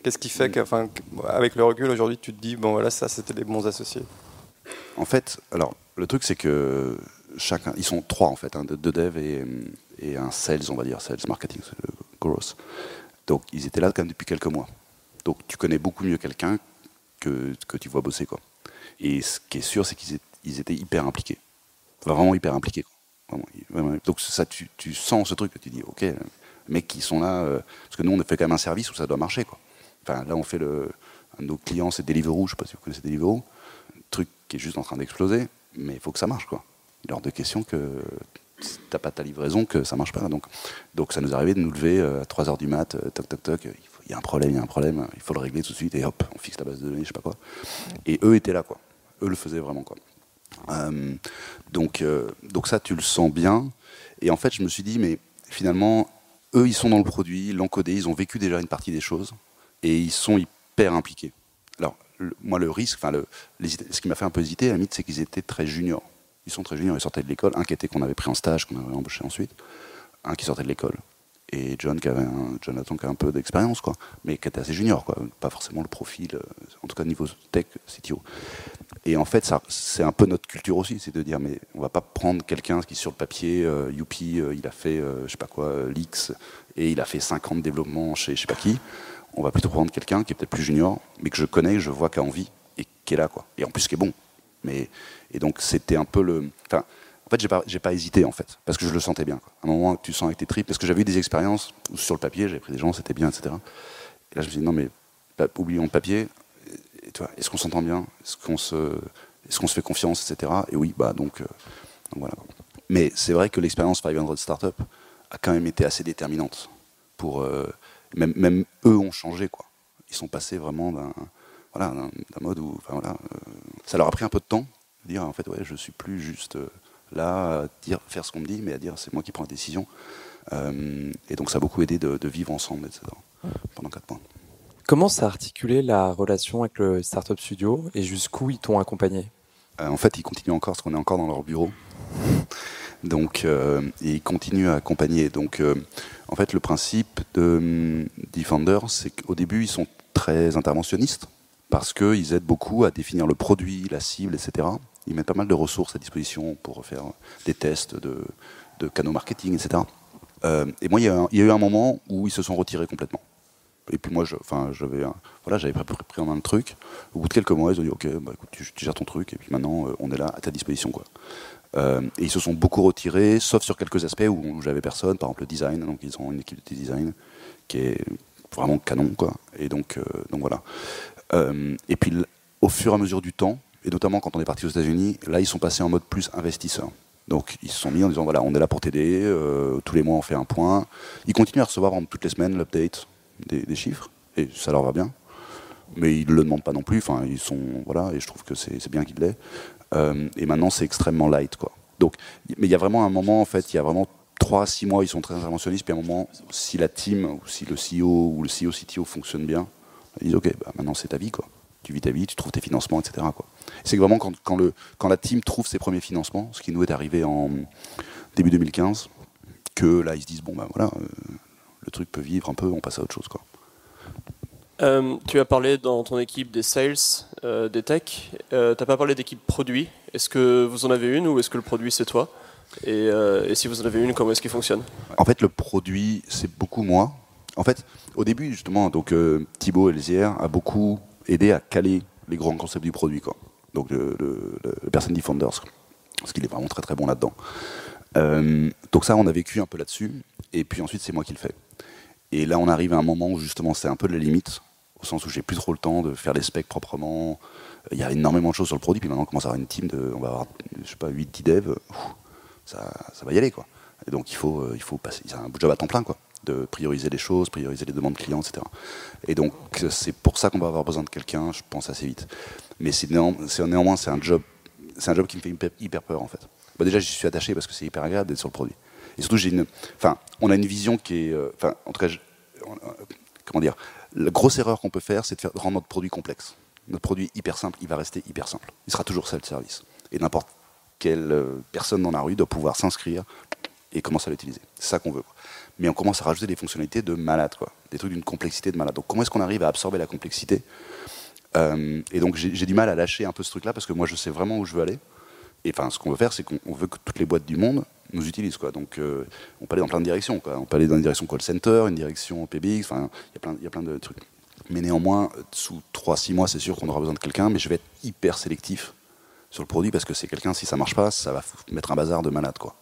Qu'est-ce qui fait qu'avec avec le recul aujourd'hui, tu te dis bon voilà, ça c'était des bons associés? En fait, alors le truc c'est que chacun, ils sont trois en fait, hein, deux devs et, et, un sales, on va dire, sales marketing, growth. Donc ils étaient là quand même depuis quelques mois. Donc tu connais beaucoup mieux quelqu'un que, que tu vois bosser. Quoi. Et ce qui est sûr, c'est qu'ils étaient hyper impliqués. vraiment hyper impliqués. Donc ça, tu, tu, sens ce truc tu dis, ok, les mecs qui sont là, euh, parce que nous on a fait quand même un service où ça doit marcher. Quoi. Enfin, là on fait le, un de nos clients, c'est Deliveroo, je sais pas si vous connaissez Deliveroo, un truc qui est juste en train d'exploser, mais il faut que ça marche. Quoi. Hors de question que tu n'as pas ta livraison, que ça marche pas. Donc, donc ça nous arrivait de nous lever euh, à 3h du mat, euh, toc toc toc, il y a un problème, il y a un problème, il faut le régler tout de suite, et hop, on fixe la base de données, je sais pas quoi. Et eux étaient là, quoi. Eux le faisaient vraiment, quoi. Euh, donc, donc ça, tu le sens bien. Et en fait, je me suis dit, mais finalement, eux, ils sont dans le produit, ils l'ont codé, ils ont vécu déjà une partie des choses, et ils sont hyper impliqués. Alors, moi, le risque, enfin, ce qui m'a fait un peu hésiter, à limite, c'est qu'ils étaient très juniors. Ils sont très juniors, ils sortaient de l'école. Un qui était qu'on avait pris en stage, qu'on avait embauché ensuite. Un qui sortait de l'école et John qui avait un, Jonathan qui un peu d'expérience, quoi, mais qui était assez junior, quoi, pas forcément le profil, euh, en tout cas niveau tech, CTO. Et en fait, c'est un peu notre culture aussi, c'est de dire, mais on va pas prendre quelqu'un qui sur le papier, euh, Youpi, euh, il a fait, je sais pas quoi, l'X, et il a fait 50 développements chez je sais pas qui. On va plutôt prendre quelqu'un qui est peut-être plus junior, mais que je connais, je vois qui a envie et qui est là, quoi. Et en plus qui est bon. Et donc c'était un peu le, en fait, j'ai pas, pas hésité en fait, parce que je le sentais bien. À un moment, tu sens avec tes tripes, parce que j'avais eu des expériences sur le papier, j'avais pris des gens, c'était bien, etc. Et là, je me suis dit non mais oublions le papier. est-ce qu'on s'entend bien? Est-ce qu'on se, est-ce qu'on se fait confiance, etc. Et oui, bah donc, euh, voilà. Mais c'est vrai que l'expérience 500 Startup a quand même été assez déterminante pour euh, même, même eux ont changé quoi. Ils sont passés vraiment d'un voilà d'un mode où enfin, voilà, euh, ça leur a pris un peu de temps de dire en fait ouais je suis plus juste là, à dire, faire ce qu'on me dit, mais à dire c'est moi qui prends la décision. Euh, et donc ça a beaucoup aidé de, vivre ensemble, etc. pendant quatre mois. Comment ça a articulé la relation avec le Startup Studio et jusqu'où ils t'ont accompagné? Euh, En fait, ils continuent encore, parce qu'on est encore dans leur bureau. Donc, euh, ils continuent à accompagner. Donc, en fait, le principe de Defender, c'est qu'au début, ils sont très interventionnistes parce qu'ils aident beaucoup à définir le produit, la cible, etc ils mettent pas mal de ressources à disposition pour faire des tests de, canaux marketing, etc. Euh, et moi, il y, a, eu un moment où ils se sont retirés complètement. Et puis moi, j'avais voilà, pris en main le truc. Au bout de quelques mois, ils ont dit, ok, bah, écoute, tu, gères ton truc, et puis maintenant, euh, on est là à ta disposition, quoi. Euh, et ils se sont beaucoup retirés, sauf sur quelques aspects où j'avais personne, par exemple le design. Donc ils ont une équipe de design qui est vraiment canon, quoi. Et donc, donc voilà. Et puis au fur et à mesure du temps, et notamment quand on est parti aux États-Unis, là ils sont passés en mode plus investisseur. Donc ils se sont mis en disant voilà, on est là pour t'aider, tous les mois on fait un point. Ils continuent à recevoir toutes les semaines l'update des, chiffres, et ça leur va bien. Mais ils ne le demandent pas non plus, enfin ils sont. Voilà, et je trouve que c'est bien qu'ils l'aient. et maintenant c'est extrêmement light quoi. Donc, mais il y a vraiment un moment en fait, il y a vraiment 3 à 6 mois, ils sont très interventionnistes, puis à un moment, si la team, ou si le CEO ou le CEO CTO fonctionne bien, ils disent ok, bah, maintenant c'est ta vie quoi tu vis ta vie, tu trouves tes financements, etc. C'est vraiment quand, quand, le, quand la team trouve ses premiers financements, ce qui nous est arrivé en début 2015, que là ils se disent bon ben voilà, euh, le truc peut vivre un peu, on passe à autre chose quoi. Euh, tu as parlé dans ton équipe des sales, euh, des tech. tu n'as pas parlé d'équipe produit. Est-ce que vous en avez une ou est-ce que le produit c'est toi? Et, et, si vous en avez une, comment est-ce qu'il fonctionne? En fait, le produit c'est beaucoup moi. En fait, au début justement, donc Thibaut Elzière a beaucoup aider à caler les grands concepts du produit. Quoi. Donc le, le, Person Defenders, parce qu'il est vraiment très très bon là-dedans. Euh, donc ça, on a vécu un peu là-dessus, et puis ensuite c'est moi qui le fais. Et là, on arrive à un moment où justement c'est un peu la limite, au sens où j'ai plus trop le temps de faire les specs proprement. Il y a énormément de choses sur le produit, puis maintenant on commence à avoir une team de, on va avoir, je sais pas, 8-10 devs, ça, ça va y aller quoi. Et donc il faut, euh, il faut passer, c'est un job à temps plein quoi de prioriser les choses, prioriser les demandes clients, etc. Et donc c'est pour ça qu'on va avoir besoin de quelqu'un, je pense assez vite. Mais c'est néanmoins c'est un job, c'est un job qui me fait hyper, peur en fait. Bah, déjà j'y suis attaché parce que c'est hyper agréable d'être sur le produit. Et surtout j'ai une, enfin on a une vision qui est, euh, enfin en tout cas, euh, comment dire, la grosse erreur qu'on peut faire, c'est de, faire, rendre notre produit complexe. Notre produit hyper simple, il va rester hyper simple. Il sera toujours self-service. Et n'importe quelle euh, personne dans la rue doit pouvoir s'inscrire et commencer à l'utiliser. C'est ça qu'on veut mais on commence à rajouter des fonctionnalités de malade, quoi. Des trucs d'une complexité de malade. Donc comment est-ce qu'on arrive à absorber la complexité euh, Et donc j'ai du mal à lâcher un peu ce truc-là parce que moi je sais vraiment où je veux aller. Et enfin, ce qu'on veut faire, c'est qu'on veut que toutes les boîtes du monde nous utilisent, quoi. Donc euh, on peut aller dans plein de directions, quoi. On peut aller dans une direction call center, une direction PBX, enfin, il y a plein de trucs. Mais néanmoins, sous 3-6 mois, c'est sûr qu'on aura besoin de quelqu'un, mais je vais être hyper sélectif sur le produit parce que c'est quelqu'un, si ça marche pas, ça va mettre un bazar de malade, quoi.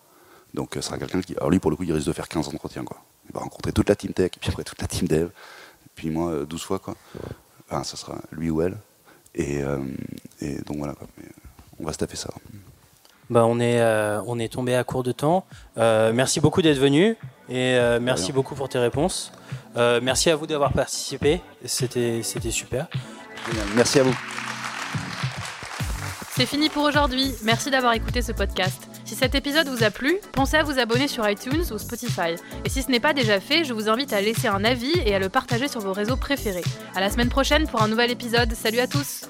Donc ce sera quelqu'un qui. Alors lui, pour le coup, il risque de faire 15 entretiens. Quoi. Il va rencontrer toute la team tech, puis après toute la team dev, puis moi 12 euh, fois. Quoi. Enfin, ça sera lui ou elle. Et, euh, donc voilà, quoi. Mais, on va se taper ça. Bah, on, est, euh, on est tombé à court de temps. merci beaucoup d'être venu et merci beaucoup pour tes réponses. merci à vous d'avoir participé. C'était super. Merci à vous. C'est fini pour aujourd'hui. Merci d'avoir écouté ce podcast. Si cet épisode vous a plu, pensez à vous abonner sur iTunes ou Spotify. Et si ce n'est pas déjà fait, je vous invite à laisser un avis et à le partager sur vos réseaux préférés. À la semaine prochaine pour un nouvel épisode. Salut à tous!